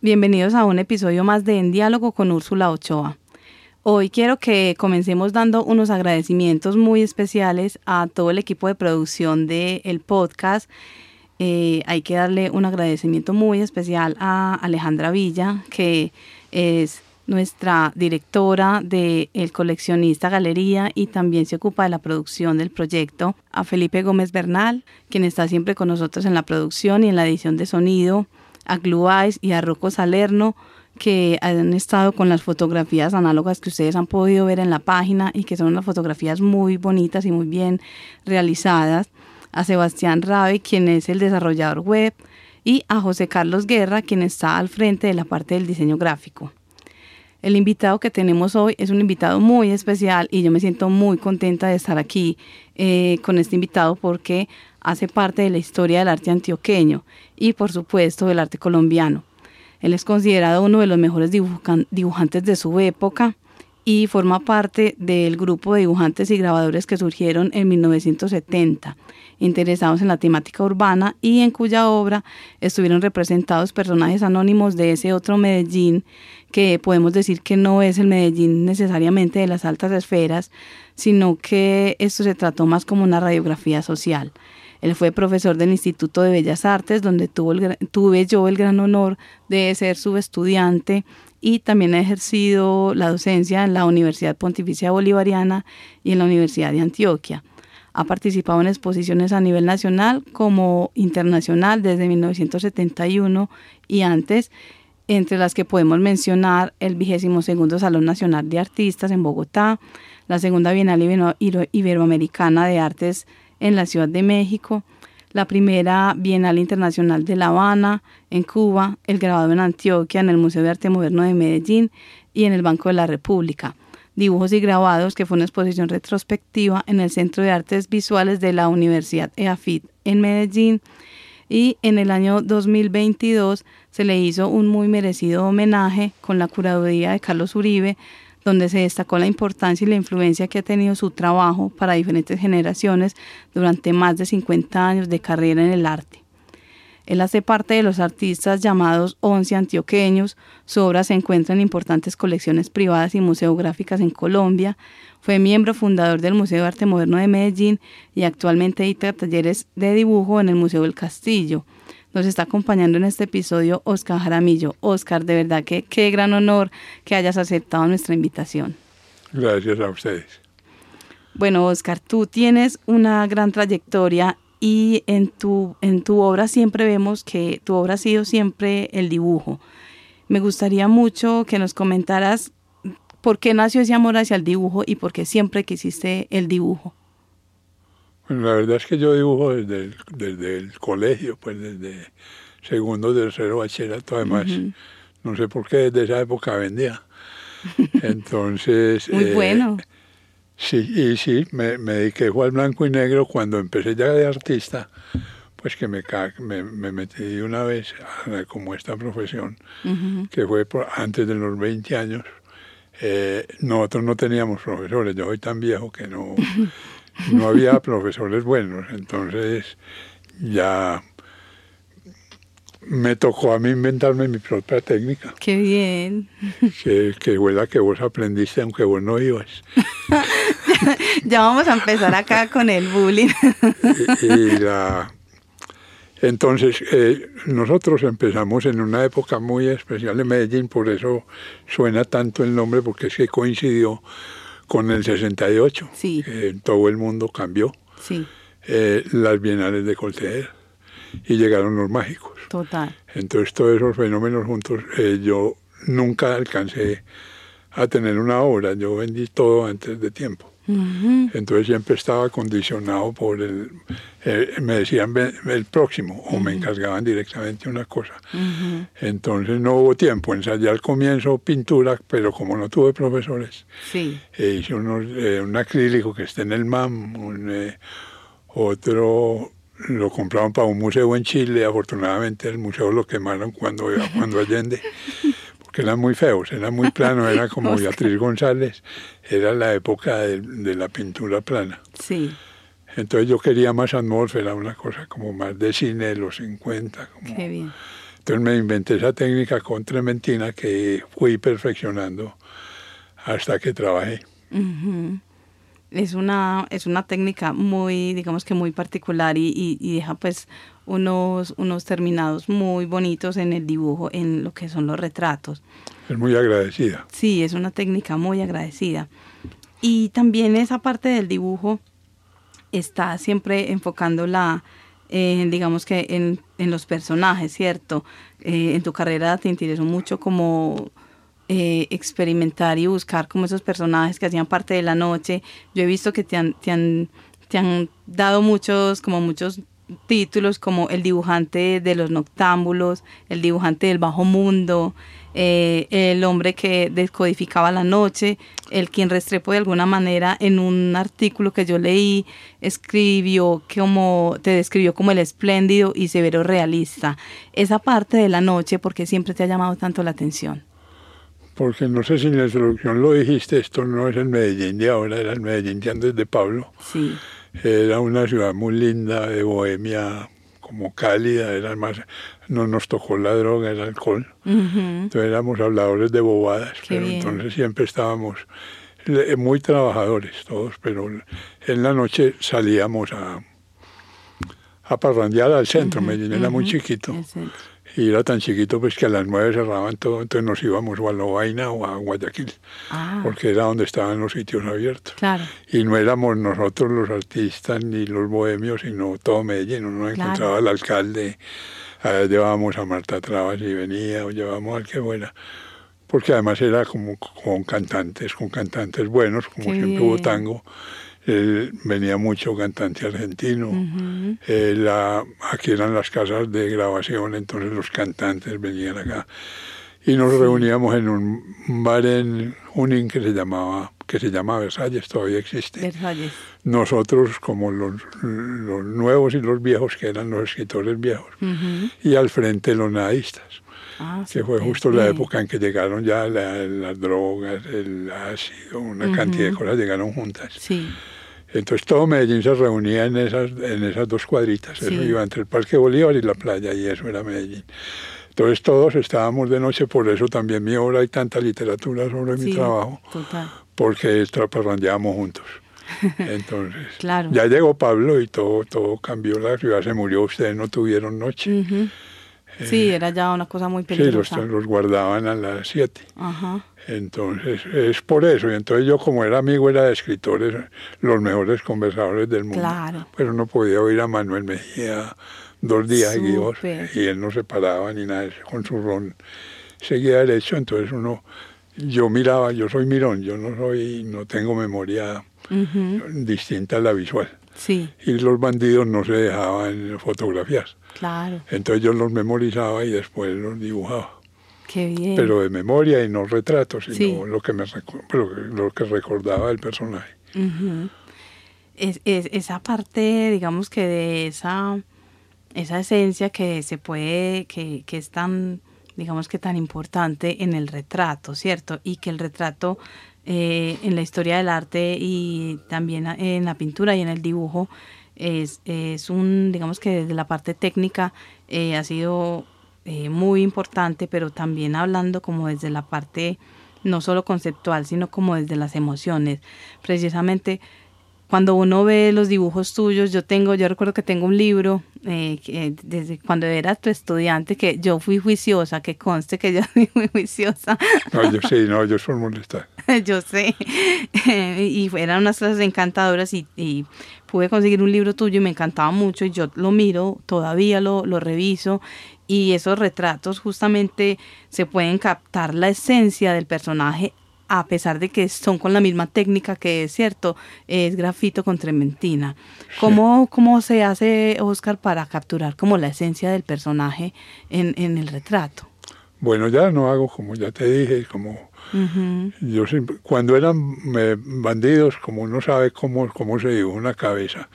Bienvenidos a un episodio más de En Diálogo con Úrsula Ochoa. Hoy quiero que comencemos dando unos agradecimientos muy especiales a todo el equipo de producción del podcast. Eh, hay que darle un agradecimiento muy especial a Alejandra Villa, que es nuestra directora de El Coleccionista Galería y también se ocupa de la producción del proyecto, a Felipe Gómez Bernal, quien está siempre con nosotros en la producción y en la edición de sonido, a Glue y a Rocco Salerno, que han estado con las fotografías análogas que ustedes han podido ver en la página y que son unas fotografías muy bonitas y muy bien realizadas, a Sebastián Rabe, quien es el desarrollador web, y a José Carlos Guerra, quien está al frente de la parte del diseño gráfico. El invitado que tenemos hoy es un invitado muy especial y yo me siento muy contenta de estar aquí eh, con este invitado porque hace parte de la historia del arte antioqueño y por supuesto del arte colombiano. Él es considerado uno de los mejores dibujantes de su época y forma parte del grupo de dibujantes y grabadores que surgieron en 1970, interesados en la temática urbana y en cuya obra estuvieron representados personajes anónimos de ese otro Medellín que podemos decir que no es el Medellín necesariamente de las altas esferas, sino que esto se trató más como una radiografía social. Él fue profesor del Instituto de Bellas Artes, donde tuvo tuve yo el gran honor de ser su estudiante y también ha ejercido la docencia en la Universidad Pontificia Bolivariana y en la Universidad de Antioquia. Ha participado en exposiciones a nivel nacional como internacional desde 1971 y antes, entre las que podemos mencionar el vigésimo segundo Salón Nacional de Artistas en Bogotá, la segunda Bienal Iberoamericana de Artes en la Ciudad de México, la primera Bienal Internacional de La Habana, en Cuba, el grabado en Antioquia, en el Museo de Arte Moderno de Medellín y en el Banco de la República. Dibujos y grabados, que fue una exposición retrospectiva en el Centro de Artes Visuales de la Universidad EAFIT en Medellín. Y en el año 2022 se le hizo un muy merecido homenaje con la curaduría de Carlos Uribe donde se destacó la importancia y la influencia que ha tenido su trabajo para diferentes generaciones durante más de 50 años de carrera en el arte. Él hace parte de los artistas llamados Once Antioqueños. Su obra se encuentra en importantes colecciones privadas y museográficas en Colombia. Fue miembro fundador del Museo de Arte Moderno de Medellín y actualmente edita talleres de dibujo en el Museo del Castillo. Nos está acompañando en este episodio Oscar Jaramillo. Oscar, de verdad que qué gran honor que hayas aceptado nuestra invitación. Gracias a ustedes. Bueno, Oscar, tú tienes una gran trayectoria y en tu, en tu obra siempre vemos que tu obra ha sido siempre el dibujo. Me gustaría mucho que nos comentaras por qué nació ese amor hacia el dibujo y por qué siempre quisiste el dibujo. Bueno, la verdad es que yo dibujo desde el, desde el colegio, pues desde segundo, tercero, bachillerato, además, no sé por qué desde esa época vendía. Entonces... Muy eh, bueno. Sí, y sí, me, me dediqué al blanco y negro cuando empecé ya de artista, pues que me, me, me metí una vez como esta profesión, que fue antes de los 20 años. Eh, nosotros no teníamos profesores, yo soy tan viejo que no, no había profesores buenos, entonces ya me tocó a mí inventarme mi propia técnica. Qué bien. Que, que fue la que vos aprendiste aunque vos no ibas. ya vamos a empezar acá con el bullying. y, la, entonces, eh, nosotros empezamos en una época muy especial en Medellín, por eso suena tanto el nombre, porque es que coincidió con el 68. Sí. todo el mundo cambió. Sí. Eh, las bienales de Colter y llegaron los mágicos. Total. Entonces todos esos fenómenos juntos, eh, yo nunca alcancé a tener una obra, yo vendí todo antes de tiempo. Entonces siempre estaba condicionado por el, eh, me decían el próximo o me encargaban directamente una cosa. Entonces no hubo tiempo, ensayé al comienzo pintura, pero como no tuve profesores, sí. Eh, hice unos, eh, un acrílico que está en el MAM, un, otro lo compraron para un museo en Chile, afortunadamente el museo lo quemaron cuando, cuando Allende que eran muy feos, eran muy planos, era como Beatriz González, era la época de, la pintura plana. Sí. Entonces yo quería más atmósfera, una cosa como más de cine de los 50. Qué bien. Entonces me inventé esa técnica con trementina que fui perfeccionando hasta que trabajé. Es una, es una técnica muy, digamos que muy particular y, y, deja pues unos, unos terminados muy bonitos en el dibujo, en lo que son los retratos. Es muy agradecida. Sí, es una técnica muy agradecida. Y también esa parte del dibujo está siempre enfocando la, eh, digamos que en, en, los personajes, ¿cierto? Eh, en tu carrera te interesó mucho como eh, experimentar y buscar como esos personajes que hacían parte de la noche. Yo he visto que te han, te han, te han dado muchos, como muchos títulos como el dibujante de los noctámbulos, el dibujante del bajo mundo, eh, el hombre que descodificaba la noche, el quien Restrepo de alguna manera en un artículo que yo leí escribió como te describió como el espléndido y severo realista. Esa parte de la noche, ¿por qué siempre te ha llamado tanto la atención? Porque no sé si en la introducción lo dijiste, esto no es el Medellín de ahora, era el Medellín de antes de Pablo. Sí. Era una ciudad muy linda, de bohemia, como cálida, era más, no nos tocó la droga, el alcohol. Entonces éramos habladores de bobadas, pero entonces siempre estábamos muy trabajadores todos, pero en la noche salíamos a, a parrandear al centro, Medellín era muy chiquito. Y era tan chiquito pues que a las nueve cerraban todo, entonces nos íbamos o a Lovaina o a Guayaquil, ah. porque era donde estaban los sitios abiertos. Y no éramos nosotros los artistas ni los bohemios, sino todo Medellín. Uno encontraba al alcalde, llevábamos a Marta Trabas y venía, o llevábamos al que fuera. Porque además era como con cantantes, con cantantes buenos, como siempre hubo tango venía mucho cantante argentino. aquí eran las casas de grabación, entonces los cantantes venían acá. Y nos reuníamos en un bar en Junín que se llamaba que se llama Versalles, todavía existe. Versalles. Nosotros, como los, los, nuevos y los viejos, que eran los escritores viejos, y al frente los nadistas. Ah, que fue justo la época en que llegaron ya las drogas, el ácido, una cantidad de cosas llegaron juntas. Sí. Entonces todo Medellín se reunía en esas, en esas dos cuadritas. Eso iba entre el Parque Bolívar y la playa, y eso era Medellín. Entonces todos estábamos de noche, por eso también mi obra hay tanta literatura sobre mi trabajo, total. porque traparrandeábamos juntos. Entonces, ya llegó Pablo y todo, todo cambió, la ciudad se murió, ustedes no tuvieron noche. sí, era ya una cosa muy peligrosa. Sí, los, los guardaban a las 7. Ajá. Entonces, es por eso. Y entonces yo, como era amigo, era de escritores, los mejores conversadores del mundo. Claro. Pero no podía oír a Manuel Mejía dos días seguidos y él no se paraba ni nada, con su ron seguía derecho. Entonces uno, yo miraba, yo soy mirón, yo no soy, no tengo memoria distinta a la visual. Sí. Y los bandidos no se dejaban fotografiar. Claro. Entonces yo los memorizaba y después los dibujaba. Qué Pero de memoria y no retratos, sino lo, que me, lo que recordaba el personaje. es, esa parte, digamos que de esa, esa esencia que se puede, que, que es tan, digamos que tan importante en el retrato, ¿cierto? Y que el retrato eh, en la historia del arte y también en la pintura y en el dibujo es, es un, digamos que desde la parte técnica eh, ha sido eh, muy importante, pero también hablando como desde la parte no solo conceptual, sino como desde las emociones. Precisamente cuando uno ve los dibujos tuyos, yo tengo, yo recuerdo que tengo un libro eh, que desde cuando era tu estudiante que yo fui juiciosa, que conste que yo fui muy juiciosa. No, yo sí, no, yo soy molesta. yo sé, y eran unas clases encantadoras y, y, pude conseguir un libro tuyo y me encantaba mucho y yo lo miro, todavía lo, lo reviso y esos retratos justamente se pueden captar la esencia del personaje a pesar de que son con la misma técnica que es cierto, es grafito con trementina. ¿Cómo, ¿Cómo, se hace, Oscar, para capturar como la esencia del personaje en, en el retrato? Bueno, ya no hago como ya te dije, como yo cuando eran eh, bandidos, como uno sabe cómo, cómo se dibuja una cabeza,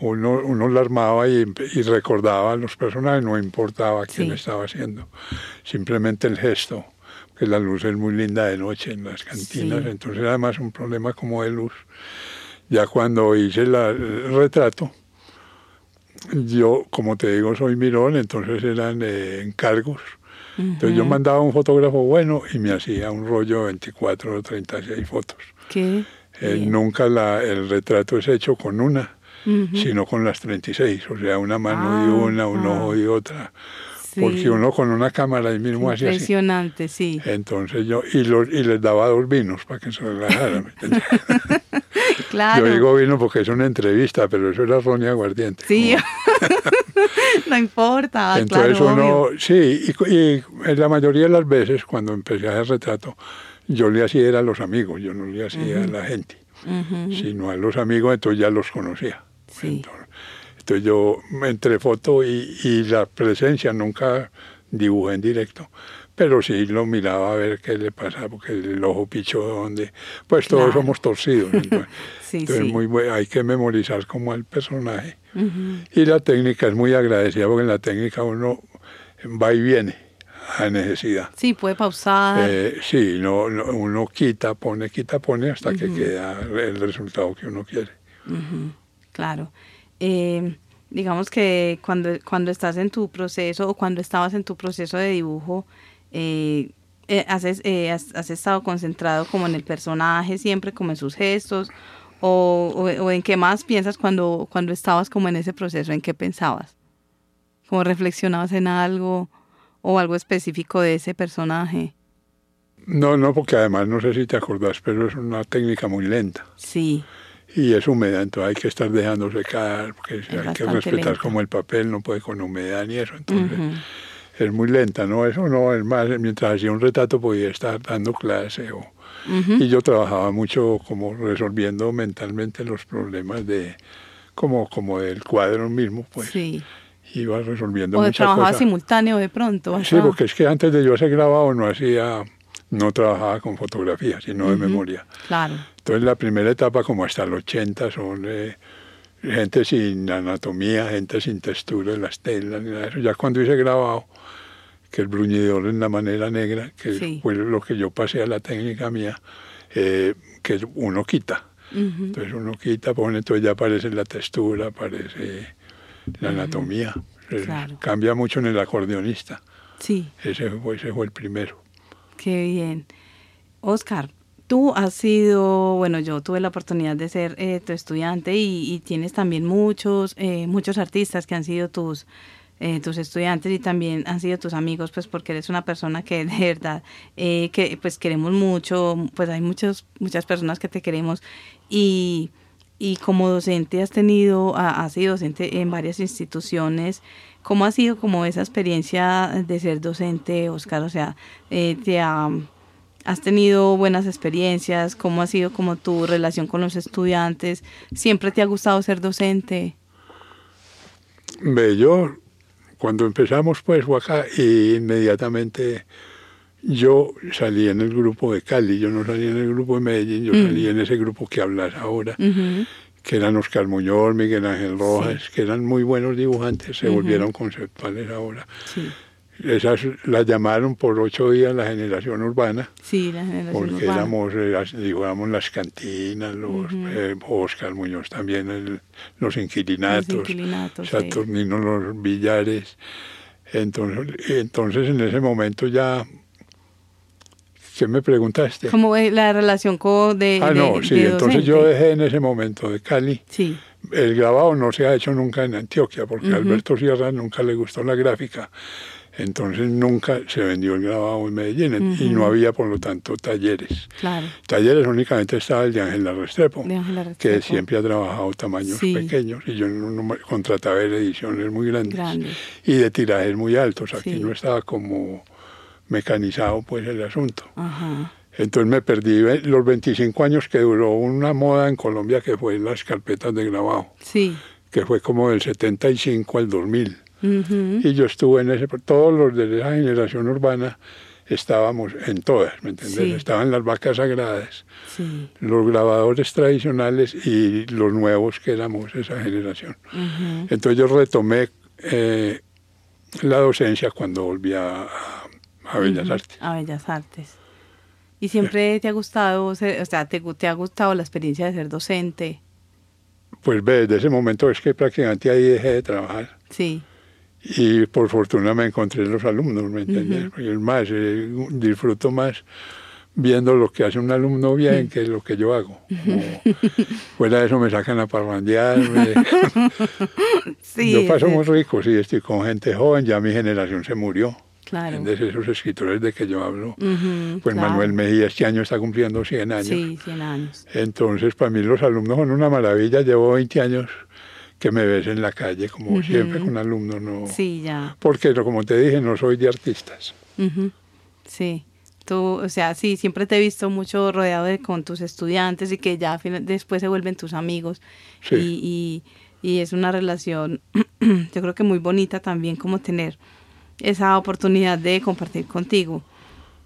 uno, uno la armaba y, recordaba a los personajes, no importaba quién estaba haciendo, simplemente el gesto, que la luz es muy linda de noche en las cantinas, entonces era más un problema como de luz. Ya cuando hice el retrato, yo, como te digo, soy mirón, entonces eran eh, encargos. Entonces yo mandaba un fotógrafo bueno y me hacía un rollo de 24 o 36 fotos. ¿Qué? Eh, nunca la, el retrato es hecho con una, sino con las 36, o sea, una mano y una, un ojo y otra. Porque uno con una cámara ahí mismo hacía así. Impresionante, sí. Entonces yo, y, y les daba dos vinos para que se relajaran. claro. Yo digo vino porque es una entrevista, pero eso era ron y aguardiente. Sí, no importa. Entonces uno, sí, y, la mayoría de las veces cuando empecé a hacer retrato, yo le hacía era a los amigos, yo no le hacía a la gente, sino a los amigos, entonces ya los conocía. Sí. Entonces yo entre foto y, y la presencia nunca dibujé en directo, pero sí lo miraba a ver qué le pasaba, porque el ojo picho donde, pues todos somos torcidos. Entonces, sí, Muy bueno, hay que memorizar como al personaje. Y la técnica es muy agradecida, porque en la técnica uno va y viene a necesidad. Sí, puede pausar. Eh, sí, no, uno quita, pone, quita, pone hasta que queda el resultado que uno quiere. Claro. Eh, digamos que cuando, cuando estás en tu proceso o cuando estabas en tu proceso de dibujo, eh, eh, has, estado concentrado como en el personaje siempre, como en sus gestos, o, en qué más piensas cuando, cuando estabas como en ese proceso, en qué pensabas, como reflexionabas en algo o algo específico de ese personaje. No, no, porque además no sé si te acordás, pero es una técnica muy lenta. Sí y es húmeda, entonces hay que estar dejando secar, porque hay que respetar como el papel, no puede con humedad ni eso, entonces es muy lenta, ¿no? Eso no, es más, mientras hacía un retrato podía estar dando clase o... Y yo trabajaba mucho como resolviendo mentalmente los problemas de, como, como del cuadro mismo, pues. Sí. Iba resolviendo o muchas trabajaba simultáneo de pronto. Sí, porque es que antes de yo hacer grabado no hacía, no trabajaba con fotografía, sino de memoria. Claro. Entonces la primera etapa como hasta el 80 son eh, gente sin anatomía, gente sin textura en las telas, ni nada de eso. Ya cuando hice grabado, que el bruñidor en la manera negra, que fue lo que yo pasé a la técnica mía, eh, que uno quita. Entonces uno quita, pone, entonces ya aparece la textura, aparece la anatomía. Cambia mucho en el acordeonista. Sí. Ese fue, ese fue el primero. Qué bien. Oscar, tú has sido, bueno, yo tuve la oportunidad de ser eh, tu estudiante y, tienes también muchos, eh, muchos artistas que han sido tus, eh, tus estudiantes y también han sido tus amigos, pues porque eres una persona que de verdad, que pues queremos mucho, pues hay muchos, muchas personas que te queremos y, y como docente has tenido, has sido docente en varias instituciones, ¿cómo ha sido como esa experiencia de ser docente, Oscar? O sea, te ha ¿Has tenido buenas experiencias? ¿Cómo ha sido como tu relación con los estudiantes? ¿Siempre te ha gustado ser docente? Ve, yo cuando empezamos pues acá inmediatamente yo salí en el grupo de Cali, yo no salí en el grupo de Medellín, yo mm. salí en ese grupo que hablas ahora, que eran Oscar Muñoz, Miguel Ángel Rojas, que eran muy buenos dibujantes, se volvieron conceptuales ahora. Sí. Esas las llamaron por ocho días la generación urbana. Sí, la generación porque éramos, eh, digamos, las cantinas, los eh, Oscar Muñoz también, los inquilinatos, los inquilinatos Saturnino, los billares. Entonces, entonces, en ese momento ya ¿Qué me preguntaste? ¿Cómo es la relación con de Ah, no, sí, entonces yo dejé en ese momento de Cali. Sí. El grabado no se ha hecho nunca en Antioquia, porque a Alberto Sierra nunca le gustó la gráfica. Entonces nunca se vendió el grabado en Medellín y no había, por lo tanto, talleres. Claro. Talleres únicamente estaba el de Ángel Restrepo, que siempre ha trabajado tamaños pequeños y yo no, contrataba ediciones muy grandes, y de tirajes muy altos. Aquí no estaba como mecanizado pues el asunto. Entonces me perdí los 25 años que duró una moda en Colombia que fue las carpetas de grabado. Sí. Que fue como del 75 al 2000. Y yo estuve en ese, todos los de esa generación urbana estábamos en todas, ¿me entiendes? Estaban las vacas sagradas, los grabadores tradicionales y los nuevos que éramos esa generación. Entonces yo retomé eh, la docencia cuando volví a, Bellas Artes. A Bellas Artes. ¿Y siempre te ha gustado, o sea, te, te ha gustado la experiencia de ser docente? pues ve, desde ese momento es que prácticamente ahí dejé de trabajar. Sí. Y por fortuna me encontré los alumnos, ¿me entiendes? Y es más, eh, disfruto más viendo lo que hace un alumno bien que lo que yo hago. Como, fuera de eso me sacan a parrandear. me- Sí, yo paso sí, muy rico, sí, estoy con gente joven, ya mi generación se murió. Claro. ¿Entiendes? Esos escritores de que yo hablo. Ujú, Pues claro. Manuel Mejía este año está cumpliendo 100 años. Sí, 100 años. Entonces, para mí los alumnos son una maravilla. Llevo 20 años que me ves en la calle, como siempre con alumnos, ¿no? Sí, ya. Porque, como te dije, no soy de artistas. Sí. Tú, o sea, sí, siempre te he visto mucho rodeado de con tus estudiantes y que ya después se vuelven tus amigos. Sí. Y, y, y es una relación, yo creo que muy bonita también como tener esa oportunidad de compartir contigo.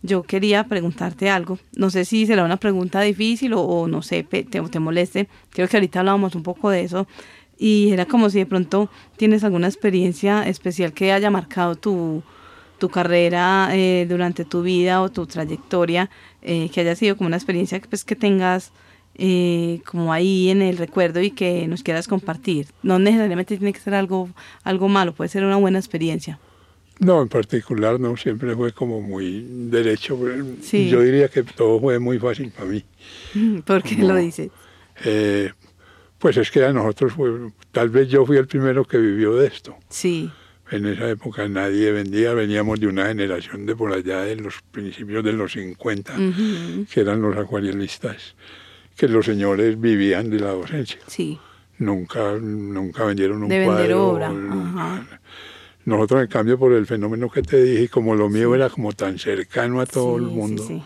Yo quería preguntarte algo. No sé si será una pregunta difícil o, o no sé, te, te moleste. Creo que ahorita hablábamos un poco de eso. Y era como si de pronto tienes alguna experiencia especial que haya marcado tu, tu carrera eh, durante tu vida o tu trayectoria, eh, que haya sido como una experiencia que, pues, que tengas eh, como ahí en el recuerdo y que nos quieras compartir. No necesariamente tiene que ser algo, algo malo, puede ser una buena experiencia. No, en particular no, siempre fue como muy derecho. Sí. Yo diría que todo fue muy fácil para mí. ¿Por qué No. lo dices? Pues es que a nosotros, fue, tal vez yo fui el primero que vivió de esto. Sí, En esa época nadie vendía, veníamos de una generación de por allá de los principios de los 50, Ujú. que eran los acuarelistas, que los señores vivían de la docencia. sí, Nunca, nunca vendieron un De vender cuadro. obra, nunca. ajá. Nosotros, en cambio, por el fenómeno que te dije, como lo mío Sí. era como tan cercano a todo sí, el sí, mundo, sí.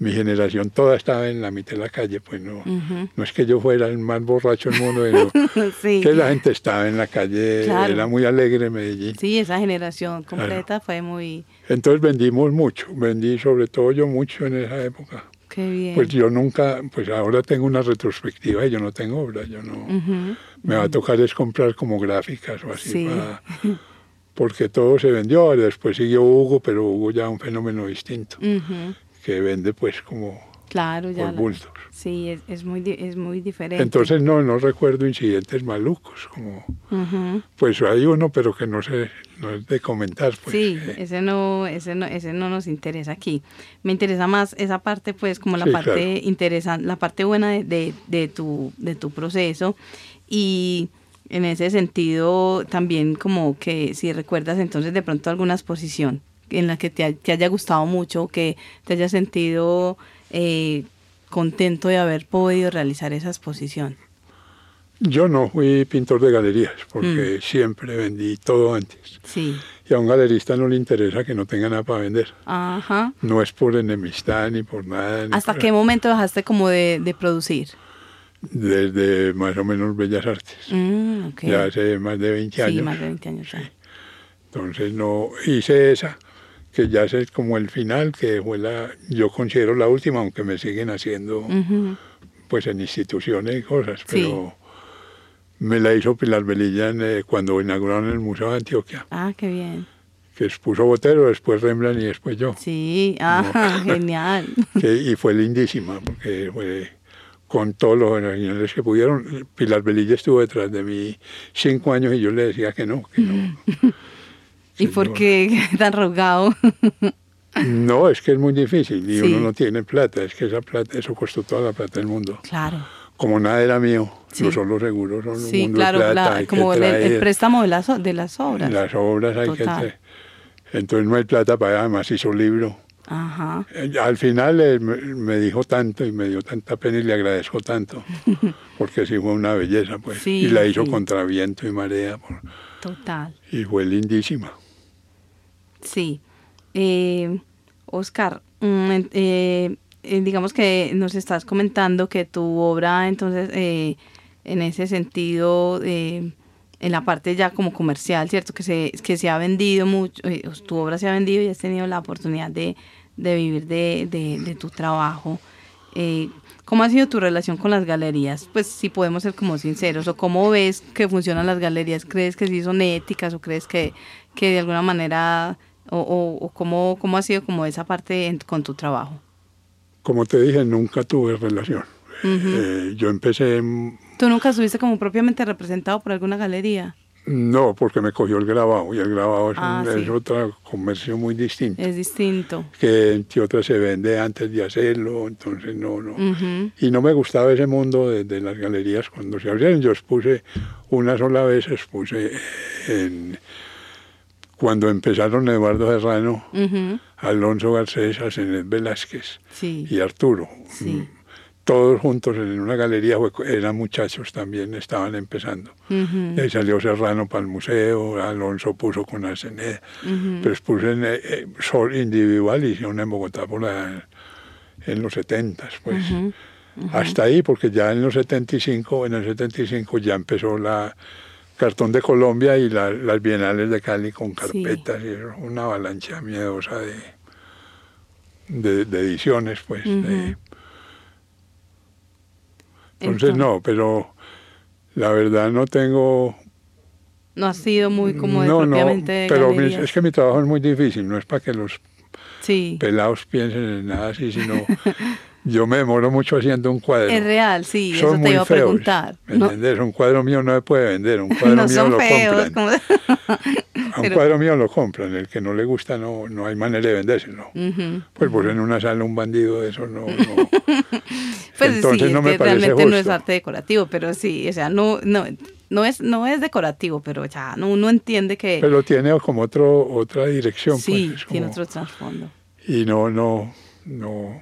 Mi generación toda estaba en la mitad de la calle, pues no, Ujú. no es que yo fuera el más borracho del mundo, sino Sí. que la gente estaba en la calle, Claro. era muy alegre Medellín. Sí, esa generación completa fue muy... Entonces vendimos mucho, vendí sobre todo yo mucho en esa época. Qué bien. Pues yo nunca, pues ahora tengo una retrospectiva y yo no tengo obra, yo no, Ujú. me va a tocar es comprar como gráficas o así, Sí. para- porque todo se vendió, después siguió Hugo, pero Hugo ya un fenómeno distinto, Ujú. Que vende pues como Claro, ya. por la- bultos. Sí, es, es, muy, es muy diferente. Entonces no, no recuerdo incidentes malucos, como Ujú. pues hay uno, pero que no sé, no es de comentar. Pues, sí, eh, ese no, ese no, ese no nos interesa aquí. Me interesa más esa parte, pues, como la Sí, parte claro. interesante, la parte buena de, de, de tu, de tu proceso. Y en ese sentido, también como que si recuerdas entonces de pronto alguna exposición en la que te, te haya gustado mucho, que te haya sentido eh, contento de haber podido realizar esa exposición. Yo no fui pintor de galerías, porque Mm. siempre vendí todo antes. Sí. Y a un galerista no le interesa que no tenga nada para vender. Ajá. No es por enemistad ni por nada. ni ¿Hasta por- qué momento dejaste como de, de producir? Desde más o menos Bellas Artes. Mm, ok. Ya hace más de 20 Sí, años. más de 20 años ya. Entonces no hice esa, que ya es como el final, que fue la, yo considero la última, aunque me siguen haciendo Ujú. pues en instituciones y cosas, Sí. pero me la hizo Pilar Velilla en, eh, cuando inauguraron el Museo de Antioquia, Ah, qué bien. que expuso Botero, después Rembrandt y después yo. Sí, ah, genial. que- y fue lindísima, porque fue con todos los originales que pudieron. Pilar Velilla estuvo detrás de mí cinco años y yo le decía que no, que no. ¿Y Sí, por no. qué tan rogado? No, es que es muy difícil y Sí. uno no tiene plata, es que esa plata, eso costó toda la plata del mundo. claro. Como nada era mío, Sí. los solo seguros son Sí, mundo claro, de plata, la- como el, préstamo de las, de las obras. las obras, hay que Total. traer. Entonces no hay plata para además hizo libro. Ajá. Eh, Al final me, dijo tanto y me dio tanta pena y le agradezco tanto, porque sí fue una belleza, pues. Sí, y la hizo contra viento y marea, por- Total. y fue lindísima. Sí. Eh, Oscar, mm, eh, eh, digamos que nos estás comentando que tu obra, entonces, eh, en ese sentido, eh, en la parte ya como comercial, ¿cierto? Que se, que se ha vendido mucho, eh, tu obra se ha vendido y has tenido la oportunidad de, de vivir de, de- de tu trabajo. ¿Cómo ha sido tu relación con las galerías? Pues si podemos ser como sinceros, o cómo ves que funcionan las galerías, ¿crees que sí son éticas o crees que, que de alguna manera, o, o, o cómo, cómo ha sido como esa parte en- con tu trabajo? Como te dije, nunca tuve relación. Eh, yo empecé ¿Tú nunca estuviste como propiamente representado por alguna galería? No, porque me cogió el grabado y el grabado es, Ah, un- sí. es otro comercio muy distinto. Es distinto. Que en otra se vende antes de hacerlo, entonces no, no. Ujú. Y no me gustaba ese mundo de, de las galerías cuando se abrieron. Yo expuse una sola vez, expuse en, cuando empezaron Eduardo Serrano, Ujú. Alonso Garcés, Asenet Velázquez Sí. y Arturo. Sí. Todos juntos en una galería, eran muchachos también, estaban empezando. Ujú. Y ahí salió Serrano para el museo, Alonso puso con Asenet, Ujú. pero expuse en, eh, eh, sol individual y una en Bogotá por la- en los 70, pues. Hasta ahí, porque ya en los 75, en el 75 ya empezó la Cartón de Colombia y la- las Bienales de Cali con carpetas y eso, una avalancha miedosa de, de, de ediciones, pues. de- entonces, no, pero la verdad no tengo... No ha sido muy como no, no, pero mi- es que mi trabajo es muy difícil, no es para que los Sí. pelados piensen en nada así, sino yo me demoro mucho haciendo un cuadro. Es real, sí, Son eso te iba a feos, preguntar. ¿me No? Un cuadro mío no se puede vender, un cuadro no mío son lo feos. compran. como- A un pero- cuadro mío lo compran, el que no le gusta no, no hay manera de vendérselo. Pues pues en una sala un bandido de eso no... no. Pues Entonces sí, no me parece realmente no es justo. arte decorativo, pero sí, o sea, no, no, no es, no es decorativo, pero ya no, uno entiende que Pero tiene como otro, otra dirección. sí, pues, es tiene como- otro trasfondo. Y no, no, no...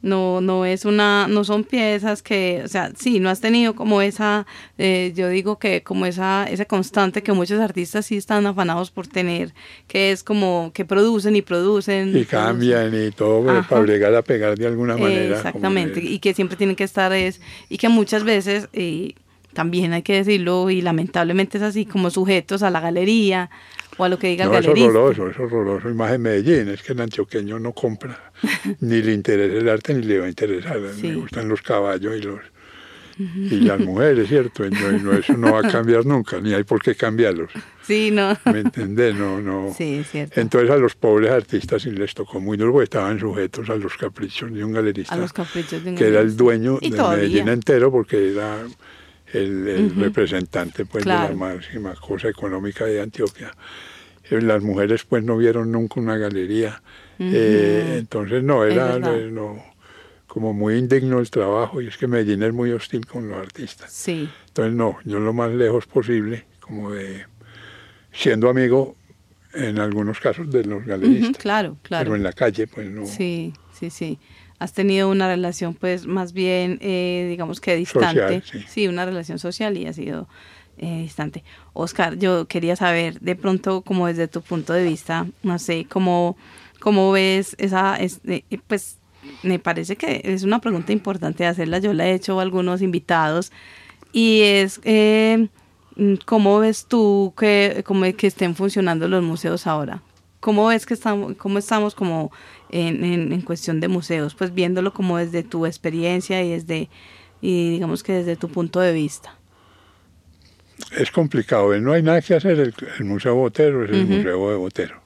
No, no es una, no son piezas que, o sea, sí, no has tenido como esa, eh, yo digo que como esa, esa constante que muchos artistas sí están afanados por tener, que es como que producen y producen. Y cambian y todo pues, Ajá. para llegar a pegar de alguna manera. Exactamente, y que siempre tienen que estar es, y que muchas veces, eh, también hay que decirlo, y lamentablemente es así, como sujetos a la galería o a lo que diga No, el es galerista. horroroso, es horroroso. Y más en Medellín, es que el antioqueño no compra, ni le interesa el arte, ni le va a interesar. Sí. Le gustan los caballos y los y las mujeres, ¿cierto? Y no, y no, eso no va a cambiar nunca, ni hay por qué cambiarlos. Sí, no. ¿Me entendés? No, no. Sí, es cierto. Entonces a los pobres artistas sí les tocó muy duro, porque estaban sujetos a los caprichos de un galerista A los caprichos de un que era el dueño de. Medellín entero, porque era el, el Ujú. representante pues, de Claro. la máxima cosa económica de Antioquia. Eh, Las mujeres pues no vieron nunca una galería, Eh, Ujú. entonces no, era eh, no, como muy indigno el trabajo, y es que Medellín es muy hostil con los artistas. Sí, Entonces no, yo lo más lejos posible, como de siendo amigo en algunos casos de los galeristas, claro, claro. pero en la calle pues no. Sí, sí, sí. Has tenido una relación, pues, más bien, eh, digamos que distante. Social, sí. una relación social y ha sido eh, distante. Oscar, yo quería saber, de pronto, como desde tu punto de vista, no sé, cómo, cómo ves esa, es- eh, pues, me parece que es una pregunta importante de hacerla. Yo la he hecho a algunos invitados y es, eh, ¿cómo ves tú que, como que estén funcionando los museos ahora? ¿Cómo ves que estamos, cómo estamos como en, en, en cuestión de museos? Pues viéndolo como desde tu experiencia y desde, y digamos que desde tu punto de vista. Es complicado, ¿eh? no hay nada que hacer, el, el Museo Botero es el. Museo de Botero.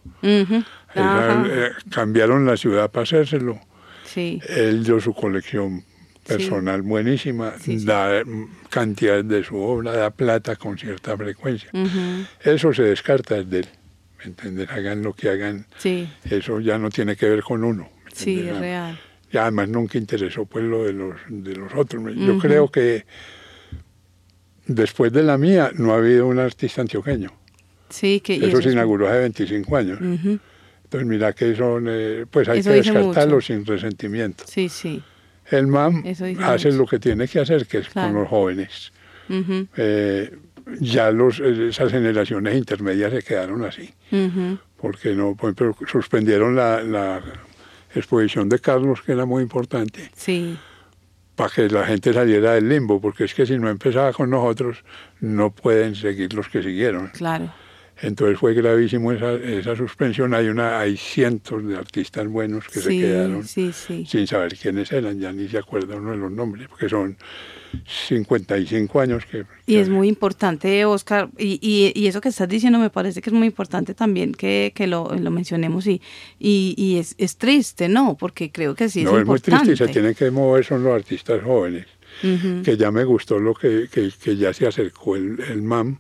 Esa- eh, cambiaron la ciudad para hacérselo. Sí, Él dio su colección personal buenísima, Sí, da mm, cantidad de su obra, da plata con cierta frecuencia. Eso se descarta desde él. ¿Me entiendes? Hagan lo que hagan, sí, eso ya no tiene que ver con uno. ¿me sí, es real. Y además nunca interesó pues lo de los, de los otros. Yo creo que después de la mía no ha habido un artista antioqueño. Sí, que Eso es- se inauguró hace 25 años. Entonces mira que son, eh, pues hay Eso que descartarlo mucho. sin resentimiento. Sí, sí. El MAM Eso hace mucho. lo que tiene que hacer, que es Claro. con los jóvenes. Eh, ya los, eh, esas generaciones intermedias se quedaron así, porque no, por ejemplo, suspendieron la, la exposición de Carlos, que era muy importante, Sí, para que la gente saliera del limbo, porque es que si no empezaba con nosotros, no pueden seguir los que siguieron. claro. Entonces fue gravísimo esa, esa suspensión. Hay una, hay cientos de artistas buenos que se quedaron sí, sí. sin saber quiénes eran, ya ni se acuerda uno de los nombres, porque son 55 años que... Y es muy importante, Oscar, y, y, y eso que estás diciendo me parece que es muy importante también que, que lo, lo mencionemos y, y, y es, es triste, ¿no? Porque creo que sí es no, es muy importante. triste y se tienen que mover son los artistas jóvenes. Ujú, Que ya me gustó lo que, que, que ya se acercó el, el MAM.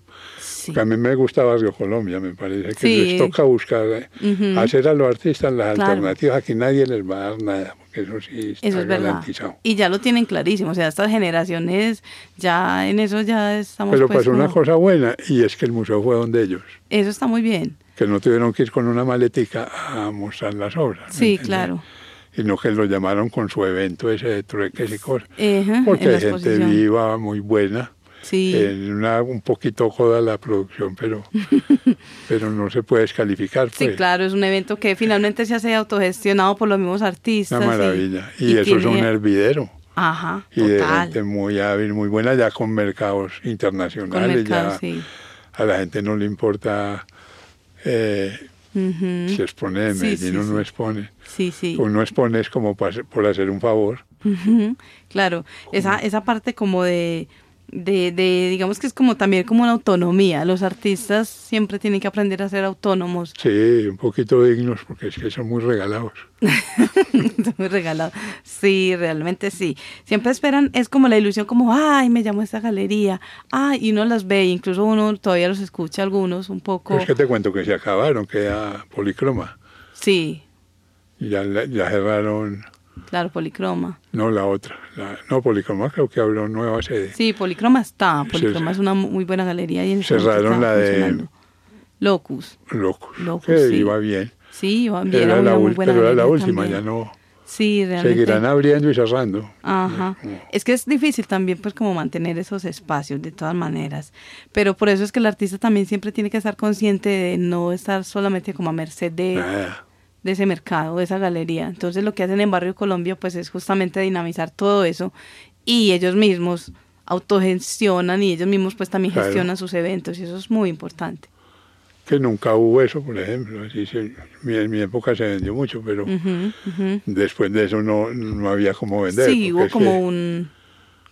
Sí. Que a mí me gusta Barrio Colombia, me parece que Sí. les toca buscar, eh, hacer a los artistas las Claro. alternativas. Aquí nadie les va a dar nada, porque eso sí está Eso es verdad. garantizado. Y ya lo tienen clarísimo, o sea, estas generaciones ya en eso ya estamos Pero pues pasó una cosa buena y es que el museo fue donde ellos, Eso está muy bien. que no tuvieron que ir con una maletica a mostrar las obras. ¿me Sí, entiende? claro. Sino que lo llamaron con su evento ese de trueques y cosas. Porque hay gente viva, muy buena. Sí. En una, un poquito joda la producción, pero, pero no se puede descalificar. Sí, Pues. claro, es un evento que finalmente se hace autogestionado por los mismos artistas. Una y- maravilla. Y, eso es un hervidero. Ajá, Y de total. gente muy hábil, muy buena, ya con mercados Con internacionales. mercado, ya sí. a la gente no le importa eh, Ujú, si expone de Sí, Medellín sí, o no expone. Sí, sí. Uno expone es como por hacer un favor. Claro, esa, esa parte como de, de, de, digamos que es como también como una autonomía. Los artistas siempre tienen que aprender a ser autónomos. Sí, un poquito dignos, porque es que son muy regalados. Muy regalado. Sí, realmente sí. Siempre esperan, es como la ilusión, como, ay, me llamo a esta galería, ay, y uno las ve, incluso uno todavía los escucha algunos un poco. Es que te cuento que se acabaron, queda policroma. Sí, Y ya, ya cerraron, claro, policroma. no la otra. la- no, policroma creo que abrió nueva sede. Sí, Policroma está. Policroma sí. es una muy buena galería. Y en Cerraron la de-. Locus. Locos, que sí. iba bien. Sí, iba bien, Era era la, muy buena pero era la última, también. ya no. Sí, realmente. Seguirán abriendo y cerrando. Ajá. Es que es difícil también pues como mantener esos espacios de todas maneras. Pero por eso es que el artista también siempre tiene que estar consciente de no estar solamente como a merced de, Nada. De ese mercado, de esa galería. Entonces lo que hacen en Barrio Colombia pues es justamente dinamizar todo eso y ellos mismos autogestionan y ellos mismos pues también Claro. gestionan sus eventos y eso es muy importante. Que nunca hubo eso, por ejemplo. Así se- mi- en mi época se vendió mucho, pero Ujú, ujú. después de eso no, no había cómo vender. Sí, hubo como un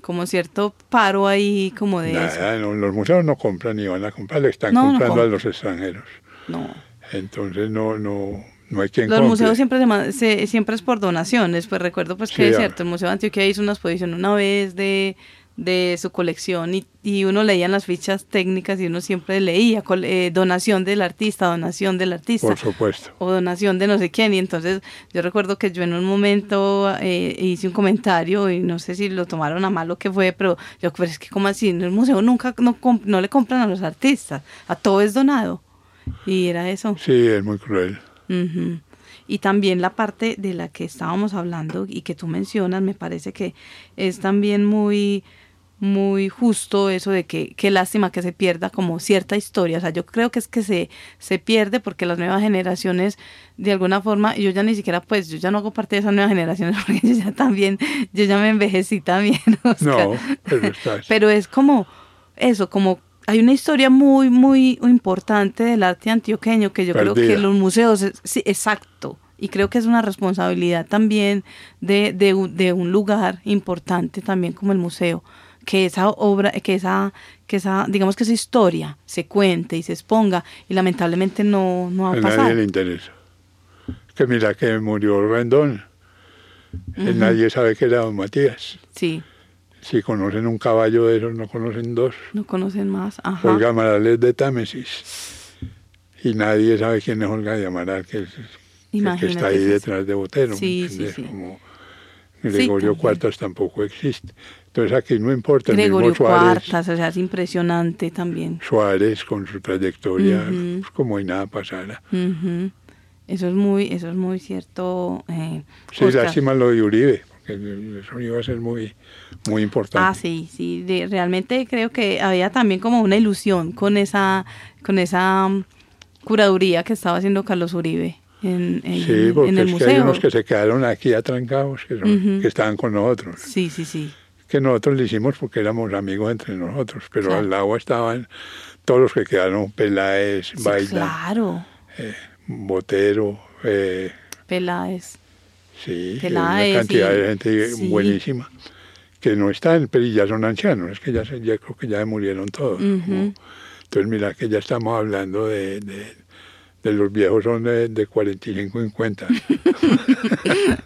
como cierto paro ahí como de eso. nada, no, los museos no compran ni van a comprar, le están No, no comprando a compran. los extranjeros. No. Entonces no, no, no hay quien Los compre. museos siempre se siempre es por donaciones, pues recuerdo pues que es ah. cierto, el Museo de Antioquia hizo una exposición una vez de, de su colección y, y uno leía en las fichas técnicas y uno siempre leía eh, donación del artista, donación del artista Por supuesto. o donación de no sé quién y entonces yo recuerdo que yo en un momento eh, hice un comentario y no sé si lo tomaron a mal lo que fue, pero yo pero es que como así, en el museo nunca no, no le compran a los artistas, a todo es donado y era eso. Sí, es muy cruel. Ujú. Y también la parte de la que estábamos hablando y que tú mencionas, me parece que es también muy, muy justo eso de que qué lástima que se pierda como cierta historia. O sea, yo creo que es que se, se pierde porque las nuevas generaciones, de alguna forma, yo ya ni siquiera, pues, yo ya no hago parte de esas nuevas generaciones porque yo ya también, yo ya me envejecí también. Oscar. No, pero está. Pero es como eso, como hay una historia muy, muy importante del arte antioqueño que yo creo que los museos, sí, exacto. Y creo que es una responsabilidad también de, de, un- de un lugar importante también como el museo, que esa obra, que esa, que esa, digamos que esa historia se cuente y se exponga y lamentablemente no, no va A a nadie le interesa. Que mira que murió Rendón. Nadie sabe que era don Matías. Sí, Si conocen un caballo de esos, no conocen dos. no conocen más. Ajá. Olga Amaral es de Támesis. Y nadie sabe quién es Olga de Amaral, que, es- que- está ahí detrás de Botero. ¿me Sí, sí, sí. Como Gregorio. Cuartas tampoco existe. Entonces aquí no importa. El Gregorio mismo Suárez, Cuartas, o sea, es impresionante también. Suárez con su trayectoria, pues, como si nada pasara. Eso es muy, eso es muy cierto. Eh, Sí, lástima lo de Uribe, porque eso iba a ser muy, muy importante. Ah, sí, sí. de- realmente creo que había también como una ilusión con esa, con esa mm, curaduría que estaba haciendo Carlos Uribe en, en- Sí, porque en el es que hay museo. unos que se quedaron aquí atrancados, que, son- Ujú. que estaban con nosotros. Sí, sí, sí. Que nosotros lo hicimos porque éramos amigos entre nosotros, pero Claro. al lado estaban todos los que quedaron, Peláez, Sí, Baila, claro. eh, Botero, eh, Peláez. Sí, Peláez, una cantidad de gente sí. buenísima, que no están, pero ya son ancianos, es que ya, ya creo que ya murieron todos. Entonces mira que ya estamos hablando de, de, de los viejos son de, de 45, 50.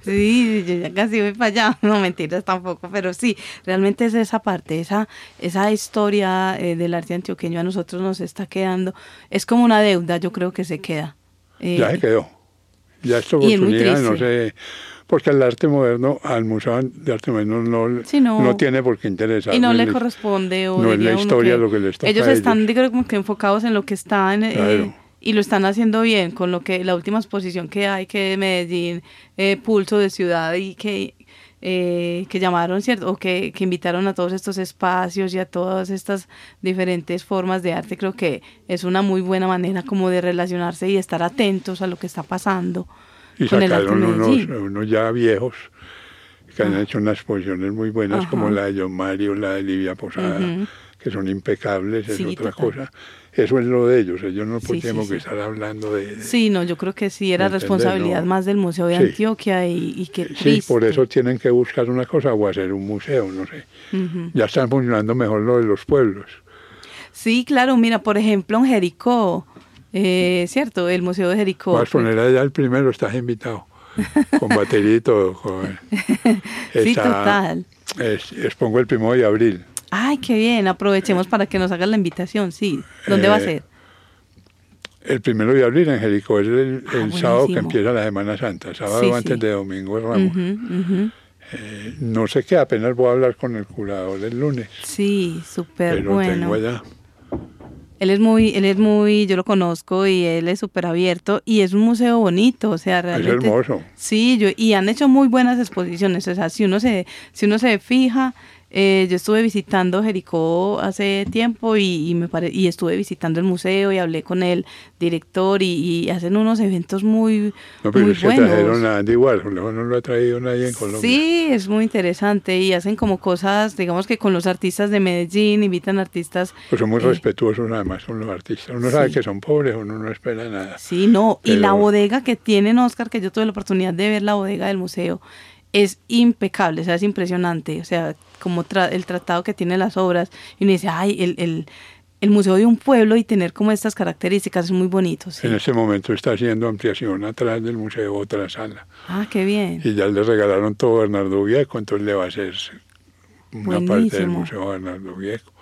Sí, yo ya casi voy para allá. No, mentiras tampoco, pero sí, realmente es esa parte, esa, esa historia eh, del arte antioqueño a nosotros nos está quedando. Es como una deuda, yo creo que se queda. Eh, ya se quedó. Ya esta y es muy oportunidad, no sé, porque el arte moderno, al Museo de Arte Moderno no, Sí, no. no tiene por qué interesar. y no le corresponde o no es la historia lo que les toca ellos están ellos. digo, como que enfocados en lo que están eh, Claro. y lo están haciendo bien con lo que la última exposición que hay que de Medellín eh, pulso de ciudad y que eh, que llamaron cierto o que, que invitaron a todos estos espacios y a todas estas diferentes formas de arte creo que es una muy buena manera como de relacionarse y estar atentos a lo que está pasando Y con el arte sacaron en unos, unos ya viejos que han Ah. hecho unas exposiciones muy buenas, Ajá. como la de John Mario, la de Livia Posada, Ujú. Que son impecables, es Sí, otra total. cosa. Eso es lo de ellos, ellos no Sí, sí, tenemos que sí. estar hablando de... de- Sí, no, yo creo que sí era responsabilidad No. más del Museo de Sí. Antioquia y, y qué Sí, por eso tienen que buscar una cosa o hacer un museo, no sé. Ujú. Ya están funcionando mejor lo de los pueblos. Sí, claro, mira, por ejemplo, en Jericó, eh, ¿cierto? El Museo de Jericó. Vas a poner allá el primero, estás invitado. Con batería y todo. con- Sí, Está- total. es- expongo el primero de abril. Ay, qué bien, aprovechemos para que nos hagas la invitación, sí. ¿Dónde va a Eh, ser? El primero de abril Jericó es el, Ah, el sábado que empieza la Semana Santa, sábado Sí, antes sí. de Domingo de Ramos. Eh, no sé qué, apenas voy a hablar con el curador el lunes, Sí, súper bueno. tengo allá. Él es muy, él es muy, yo lo conozco y él es súper abierto y es un museo bonito, o sea, Es realmente. hermoso. Sí, yo, y han hecho muy buenas exposiciones, o sea, si uno se, si uno se fija, eh, yo estuve visitando Jericó hace tiempo y, y me pare- y estuve visitando el museo y hablé con el director y, y hacen unos eventos muy, No, pero muy buenos. trajeron a Andy Warhol, no lo ha traído nadie en Colombia. Sí, es muy interesante y hacen como cosas, digamos que con los artistas de Medellín, invitan artistas. Pues son muy eh, respetuosos además con los artistas. Uno sabe que son pobres, uno no espera nada. Sí, no, y la bodega que tienen Oscar, que yo tuve la oportunidad de ver la bodega del museo, es impecable, o sea, es impresionante, o sea, como tra- el tratado que tiene las obras, y uno dice, ay, el, el, el museo de un pueblo y tener como estas características es muy bonito, sí. En este momento está haciendo ampliación atrás del museo otra sala. Ah, qué bien. Y ya le regalaron todo a Bernardo Vieco, entonces le va a hacer una parte del Buenísimo. museo a Bernardo Vieco.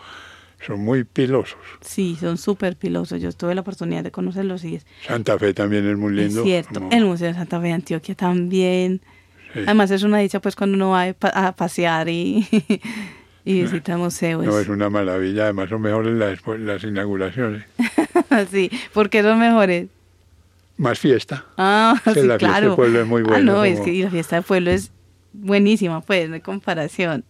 Son muy pilosos. Sí, son súper pilosos, yo tuve la oportunidad de conocerlos y es, Santa Fe también es muy lindo. es cierto. como- El Museo de Santa Fe de Antioquia también. Sí. Además es una dicha pues cuando uno va a pa- a pasear y, y visita museos. No, es una maravilla, además son mejores las, las inauguraciones. sí, porque son mejores. Más fiesta. Ah, sí, la fiesta claro. del pueblo es muy Ah, buena, no, es que la fiesta del pueblo es buenísima, pues, no hay comparación.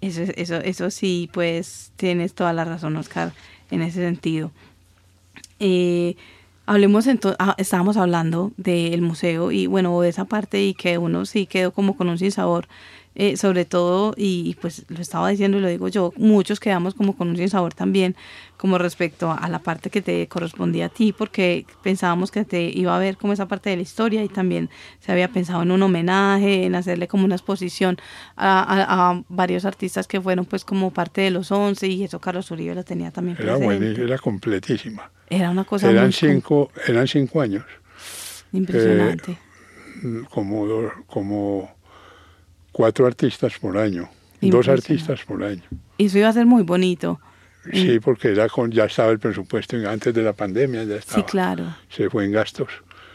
Eso, es- eso, eso sí, pues, tienes toda la razón, Oscar, en ese sentido. Eh, hablemos entonces, estábamos hablando del museo y bueno, de esa parte y que uno sí quedó como con un sinsabor, eh, sobre todo, y, y pues lo estaba diciendo y lo digo yo, muchos quedamos como con un sinsabor también, como respecto a, la parte que te correspondía a ti, porque pensábamos que te iba a ver como esa parte de la historia y también se había pensado en un homenaje, en hacerle como una exposición a, a- a varios artistas que fueron pues como parte de los once y eso Carlos Uribe lo tenía también Era presente. era completísima. Era una cosa Eran muy cinco, eran cinco años, impresionante. mm, como, como cuatro artistas por año, dos artistas por año. Y eso iba a ser muy bonito. Sí, porque era con, ya estaba el presupuesto antes de la pandemia, ya estaba. Sí, claro. Se fue en gastos,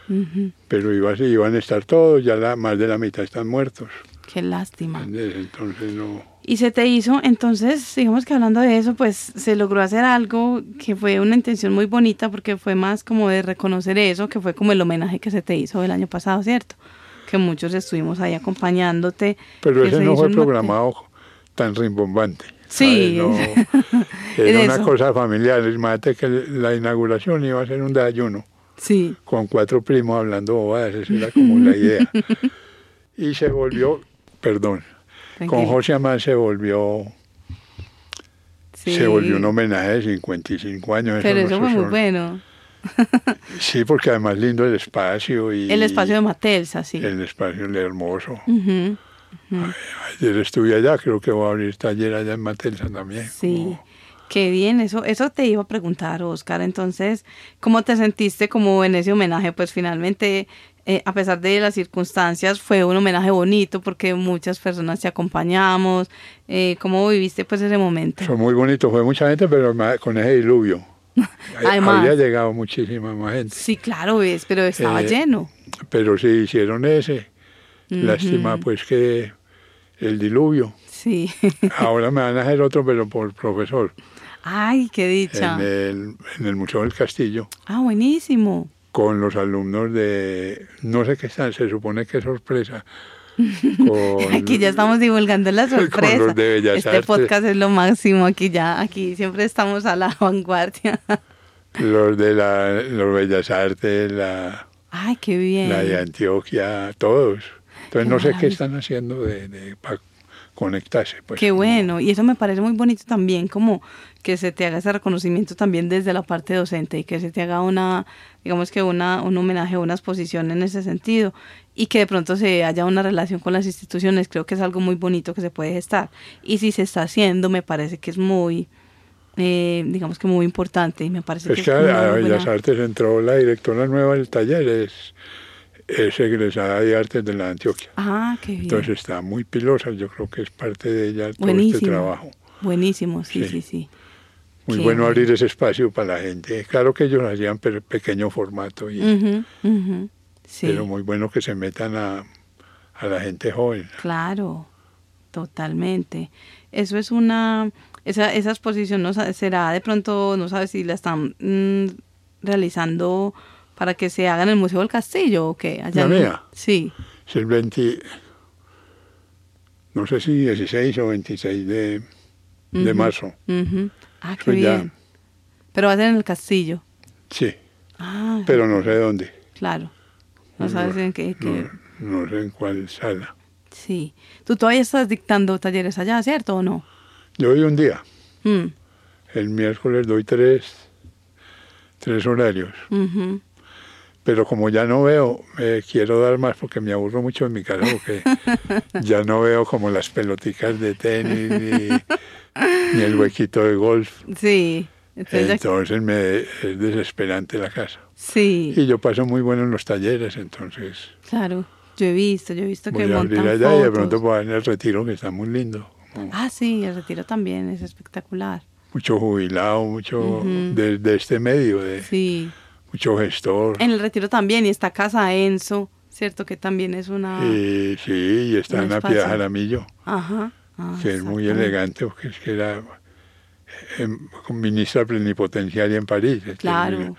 Ujú. pero iba, iban a estar todos, ya la, más de la mitad están muertos. Qué lástima. ¿entendés? Entonces no. Y se te hizo, entonces, digamos que hablando de eso, pues se logró hacer algo que fue una intención muy bonita porque fue más como de reconocer eso, que fue como el homenaje que se te hizo el año pasado, ¿cierto? Que muchos estuvimos ahí acompañándote. Pero ese se no fue programado tan rimbombante. Sí. No, era una eso. cosa familiar. Imagínate que la inauguración iba a ser un desayuno Sí. con cuatro primos hablando bobadas. Esa era como la idea. Y se volvió, perdón, con tranquilo. José Amán se volvió Sí. se volvió un homenaje de 55 años. Pero eso, fue muy bueno. sí, porque además lindo el espacio. y El espacio de Matelsa, sí. El espacio hermoso. Ayer estuve allá, creo que voy a abrir taller allá en Matelsa también. Sí. Qué bien, eso, eso te iba a preguntar, Oscar. Entonces, ¿cómo te sentiste como en ese homenaje? Pues finalmente, eh, a pesar de las circunstancias, fue un homenaje bonito porque muchas personas te acompañamos. Eh, ¿Cómo viviste pues ese momento? Fue muy bonito, fue mucha gente, pero con ese diluvio. Además, Había llegado muchísima más gente. Sí, claro, ves, pero estaba Eh, lleno. Pero sí hicieron ese. Lástima pues que el diluvio. Sí. Ahora me van a hacer otro, pero por profesor, Ay, qué dicha. en el, en el Museo del Castillo, Ah, buenísimo. con los alumnos de, no sé qué están, se supone que es sorpresa. Con, Aquí ya estamos divulgando la con sorpresa. los de Bellas este Artes. podcast es lo máximo aquí ya, aquí siempre estamos a la vanguardia. los de la, los Bellas Artes, la, Ay, qué bien. la de Antioquia, todos. Entonces no sé qué están haciendo de, de para conectarse. Pues, Qué como- bueno, y eso me parece muy bonito también, como que se te haga ese reconocimiento también desde la parte docente y que se te haga una, digamos que una, un homenaje, una exposición en ese sentido y que de pronto se haya una relación con las instituciones, creo que es algo muy bonito que se puede gestar. Y si se está haciendo, me parece que es muy, eh, digamos que muy importante y me parece Es que que es a, Bellas buena- Artes entró la directora nueva del taller, es, es egresada de Artes de la Antioquia. Ah, qué bien. Entonces está muy pilosa, yo creo que es parte de ella todo este Buenísimo. trabajo. Buenísimo, sí, sí, Sí. sí. Muy Qué bueno abrir ese espacio para la gente. Claro que ellos hacían pe- pequeño formato, y, ujú. Sí. pero muy bueno que se metan a, a la gente joven. Claro, totalmente. Eso es una, esa, esa exposición no será de pronto, no sabes si la están mm, realizando para que se haga en el Museo del Castillo o qué. Allá ¿La mía? Sí. Es el 20, no sé si 16 o 26 de, de marzo. Ah, qué Pues ya. bien. Pero va a ser en el Castillo. Sí, Ah, pero no sé dónde. claro. No sabes en qué. qué- No, no sé en cuál sala. Sí. Tú todavía estás dictando talleres allá, ¿cierto o no? Yo hoy un día, Mm, el miércoles doy tres, tres horarios, pero como ya no veo, eh, quiero dar más porque me aburro mucho en mi casa porque ya no veo como las peloticas de tenis ni, ni el huequito de golf. Sí. Entonces, Entonces me es desesperante la casa. Sí, Y yo paso muy bueno en los talleres, entonces claro. Yo he visto, yo he visto que voy a abrir allá y de pronto voy en el retiro que está muy lindo. Ah, sí, el retiro también es espectacular. Mucho jubilado, mucho Ujú. de, de este medio, de Sí. mucho gestor. En el retiro también, y está Casa Enzo, ¿cierto? Que también es una... Y sí, y está en la. Piedad Jaramillo, Ajá. Ah, que es muy elegante, porque es que era eh, ministra plenipotenciaria en París. Entonces, Claro.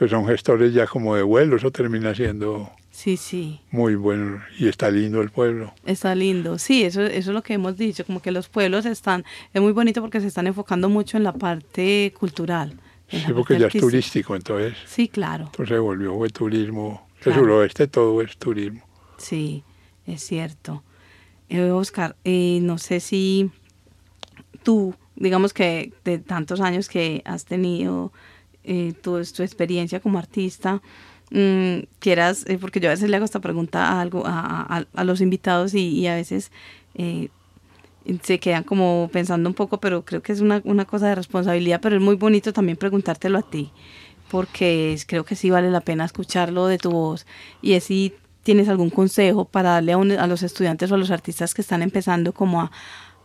Entonces son gestores ya como de vuelo, eso termina siendo Sí, sí. muy bueno y está lindo el pueblo. Está lindo. Sí, eso, eso es lo que hemos dicho, como que los pueblos están, es muy bonito porque se están enfocando mucho en la parte cultural. Sí, porque ya es turístico, entonces, Sí, claro. entonces se volvió fue turismo. El Claro. suroeste todo es turismo. Sí, es cierto. Eh, Oscar, eh, no sé si tú, digamos que de tantos años que has tenido eh, tu, tu experiencia como artista, mm, quieras, eh, porque yo a veces le hago esta pregunta a, algo, a, a- los invitados y, a veces eh, se quedan como pensando un poco, pero creo que es una, una cosa de responsabilidad, pero es muy bonito también preguntártelo a ti, porque creo que sí vale la pena escucharlo de tu voz y si tienes algún consejo para darle a, un- a los estudiantes o a los artistas que están empezando como a,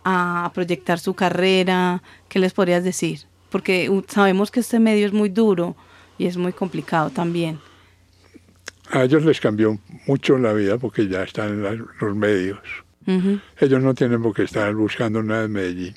a proyectar su carrera, ¿qué les podrías decir? Porque sabemos que este medio es muy duro y es muy complicado también. A ellos les cambió mucho la vida porque ya están en los medios. Ellos no tienen por qué estar buscando nada en Medellín.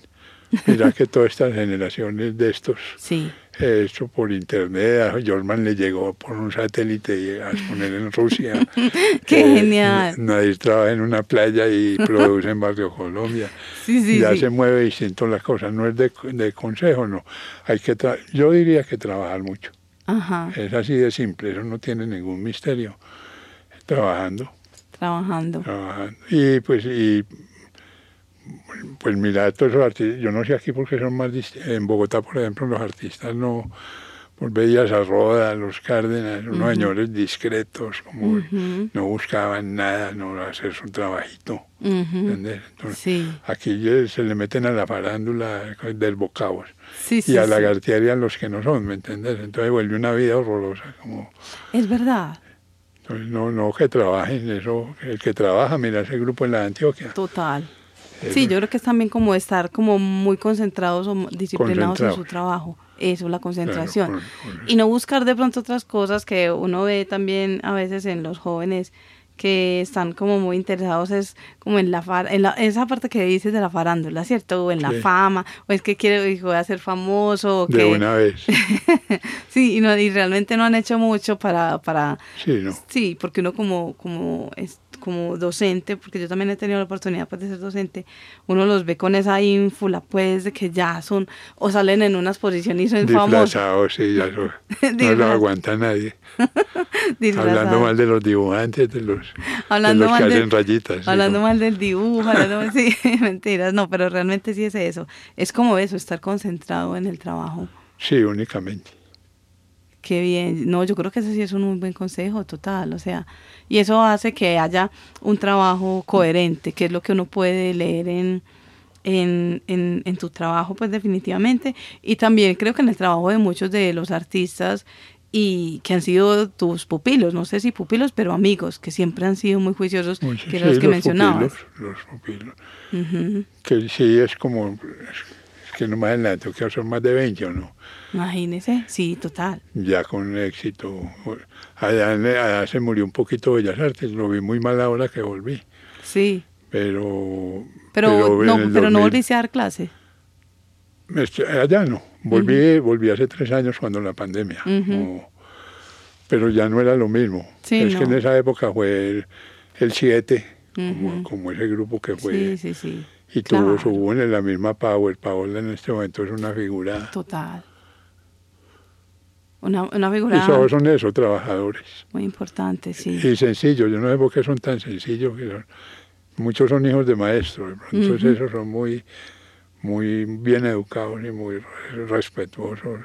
Mira que todas estas generaciones de estos, Sí, hecho por internet, a Jorman le llegó por un satélite y a exponer en Rusia. Qué Eh, genial. Nadie trabaja en una playa y produce en Barrio Colombia. sí, sí. ya sí. se mueve distinto la cosa, no es de, de consejo, no. Hay que tra- yo diría que trabajar mucho. Ajá, Es así de simple, eso no tiene ningún misterio. Trabajando, trabajando. trabajando. Y pues y Pues mira, todos esos artistas, yo no sé aquí porque son más distintos. En Bogotá, por ejemplo, los artistas no, pues veías a Roda, a los Cárdenas, unos señores discretos, como no buscaban nada, no hacer su trabajito. ¿entendés? Entonces, Sí. Aquí se le meten a la farándula del bocavos Sí, sí, y a la gartería los que no son, ¿me entiendes? Entonces vuelve una vida horrorosa, como Es verdad, entonces, no, no que trabajen, eso, el que trabaja, mira ese grupo en la Antioquia. total. Sí, yo creo que es también como estar como muy concentrados o disciplinados en su trabajo. Eso, la concentración. con- con- y no buscar de pronto otras cosas que uno ve también a veces en los jóvenes que están como muy interesados es como en la, far- en la esa parte que dices de la farándula, ¿cierto? O en la Sí. fama, o es que quiere y voy a ser famoso, o De que una vez. sí, y, no, y realmente no han hecho mucho para, para Sí, ¿no? Sí, porque uno como, como, es, como docente, porque yo también he tenido la oportunidad pues, de ser docente, uno los ve con esa ínfula, pues, de que ya son, o salen en una exposición y son famosos. Disfrazados, sí, ya eso, no lo aguanta nadie. Hablando mal de los dibujantes, de los, Hablando de los que hacen rayitas. sí, Hablando como- mal del dibujo, hablando mal, sí, mentiras, no, pero realmente sí es eso. Es como eso, estar concentrado en el trabajo. Sí, únicamente. Qué bien. No, yo creo que ese sí es un muy buen consejo, total. O sea, y eso hace que haya un trabajo coherente, que es lo que uno puede leer en, en, en, en tu trabajo, pues definitivamente. Y también creo que en el trabajo de muchos de los artistas y que han sido tus pupilos, no sé si pupilos, pero amigos, que siempre han sido muy juiciosos, que sí, eran los que los mencionabas. pupilos, los pupilos. Que sí es como, es que no más la Antioquia son más de 20 o no. Imagínese, sí, total. Ya con éxito. Allá, se murió un poquito Bellas Artes, lo vi muy mal ahora que volví. Sí, Pero. pero, no, pero no 2000 volviste a dar clase. Este, Allá no. Volví, volví hace tres años cuando la pandemia. Pero ya no era lo mismo. Sí, es que en esa época fue el, el 7, como, como ese grupo que fue. Sí, sí, sí. Y tuvo claro. su hubo en la misma Power. Power en este momento es una figura. Total. Una, una Y figura todos son eso, trabajadores. muy importante, sí. Y sencillos. Yo no sé por qué son tan sencillos. que son- muchos son hijos de maestros. Entonces esos son muy, muy bien educados y muy re- respetuosos.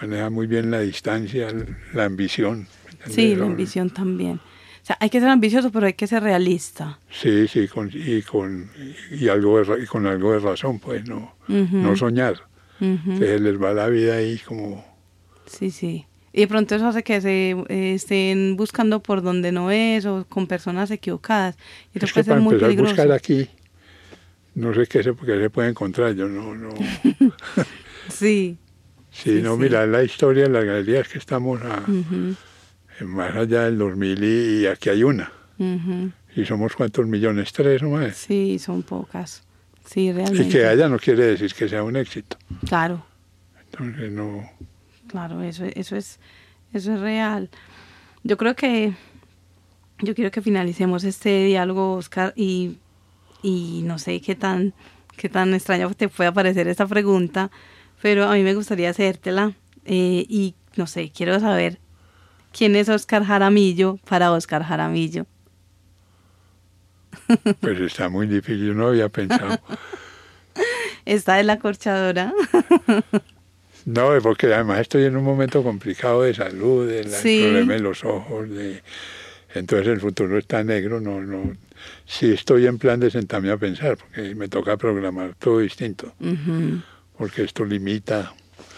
Manejan muy bien la distancia, la ambición. Sí, la ambición también. Sea, hay que ser ambicioso, pero hay que ser realista. Sí, sí, con, y, con, y, algo de, y con algo de razón, pues, no, Ujú, no soñar. ujú. Que se les va la vida ahí como... Sí, sí. Y de pronto eso hace que se eh, estén buscando por donde no es o con personas equivocadas. Y eso Es que puede ser para muy empezar a peligroso. buscar aquí, no sé qué se, qué se puede encontrar. Yo no, no. Sí. Sí, Sí, no, sí. mira, la historia de las galerías que estamos a- ujú, más allá del 2000 y, y aquí hay una. Y somos cuántos millones, tres o más. Sí, son pocas. Sí, Y realmente. que haya no quiere decir que sea un éxito. Claro. Entonces, no. Claro, eso, eso es, eso es real. Yo creo que yo quiero que finalicemos este diálogo, Oscar, y, y no sé qué tan, qué tan extraño te puede parecer esta pregunta, pero a mí me gustaría hacértela. eh, y no sé, quiero saber quién es Oscar Jaramillo para Oscar Jaramillo. Pues está muy difícil, yo no había pensado. Esta es la corchadora. No, porque además estoy en un momento complicado de salud, de la- Sí. el problema en los ojos, de, entonces el futuro está negro, no, no, sí estoy en plan de sentarme a pensar, porque me toca programar todo distinto, porque esto limita,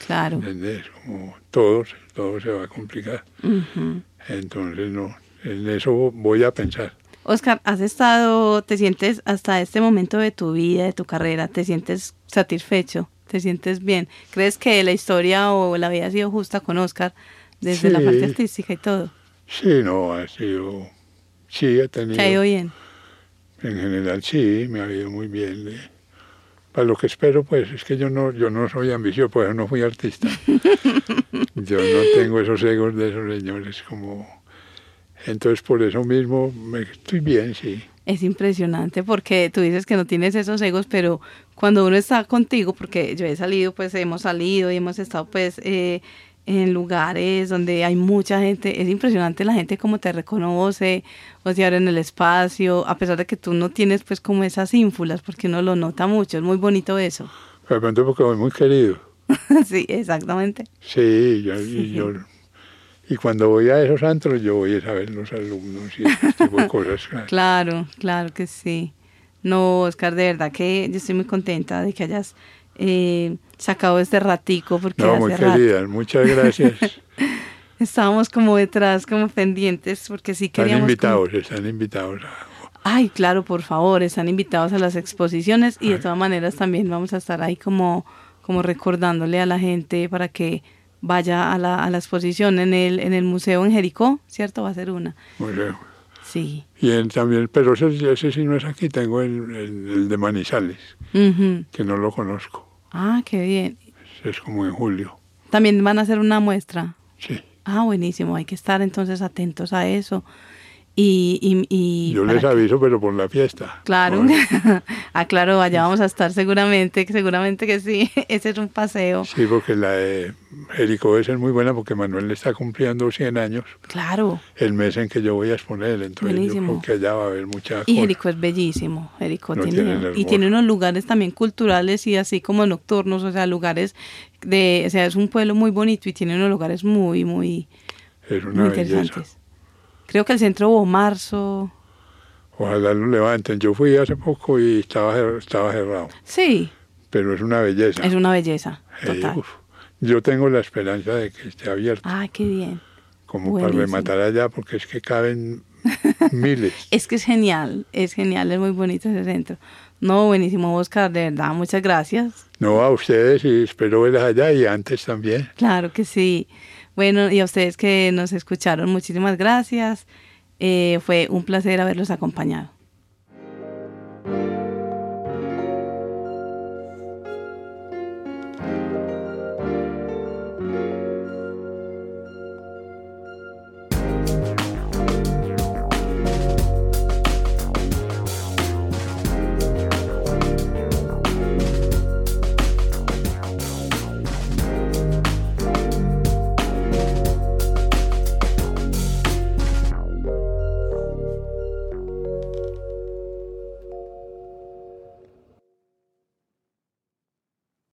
claro. ¿entendés? Como todo, todo se va a complicar, Ujú. entonces no, en eso voy a pensar. Oscar, ¿has estado, te sientes hasta este momento de tu vida, de tu carrera, te sientes satisfecho? ¿Te sientes bien? ¿Crees que la historia o la vida ha sido justa con Oscar desde la Sí. parte artística y todo? Sí, no, ha sido, sí, he tenido, ¿Te ha ido bien? en general sí, me ha ido muy bien. eh. Para lo que espero, pues, es que yo no, yo no soy ambicioso, pues no fui artista. yo no tengo esos egos de esos señores como... Entonces, por eso mismo, me, estoy bien, sí. Es impresionante porque tú dices que no tienes esos egos, pero cuando uno está contigo, porque yo he salido, pues hemos salido y hemos estado pues eh, en lugares donde hay mucha gente. Es impresionante la gente como te reconoce, o sea, en el espacio, a pesar de que tú no tienes pues como esas ínfulas, porque uno lo nota mucho, es muy bonito eso. De pronto porque soy muy querido. sí, exactamente. Sí, yo, Y, yo, y cuando voy a esos antros, yo voy a ver los alumnos y ese tipo de cosas. Claro. claro, que sí. No, Oscar, de verdad que yo estoy muy contenta de que hayas eh, sacado este ratico. Porque no, muy querida, muchas gracias. Estábamos como detrás, como pendientes, porque sí queríamos... Están invitados, están invitados. Ay, claro, por favor, están invitados a las exposiciones y de todas maneras también vamos a estar ahí como, como recordándole a la gente para que vaya a la, a la exposición en el, en el museo en Jericó, ¿cierto? Va a ser una. Museo. Sí. Y también, pero ese, ese, sí no es aquí, tengo el, el, de Manizales, que no lo conozco. Ah, qué bien. Es como en julio. ¿También van a hacer una muestra? Sí. Ah, buenísimo, hay que estar entonces atentos a eso. Y, y, y Yo les aviso, pero por la fiesta. Claro, ah, claro, allá vamos a estar seguramente, seguramente que sí, ese es un paseo. Sí, porque la de Jericó es muy buena porque Manuel le está cumpliendo 100 años. Claro. El mes en que yo voy a exponer, entonces Buenísimo. yo creo que allá va a haber mucha Y Jericó es bellísimo, Jericó tiene, y tiene unos lugares también culturales y así como nocturnos, o sea, lugares de, o sea, es un pueblo muy bonito y tiene unos lugares muy, muy, es una muy interesantes. Creo que el centro hubo marzo. Ojalá lo levanten. Yo fui hace poco y estaba, estaba cerrado. Sí. Pero es una belleza. Es una belleza, total. yo tengo la esperanza de que esté abierto. Ah, qué bien. Como para rematar allá, porque es que caben miles. es que es genial, es genial, es muy bonito ese centro. No, buenísimo, Oscar, de verdad, muchas gracias. No, a ustedes y espero verlas allá y antes también. Claro que sí. Bueno, y a ustedes que nos escucharon, muchísimas gracias. Eh, fue un placer haberlos acompañado.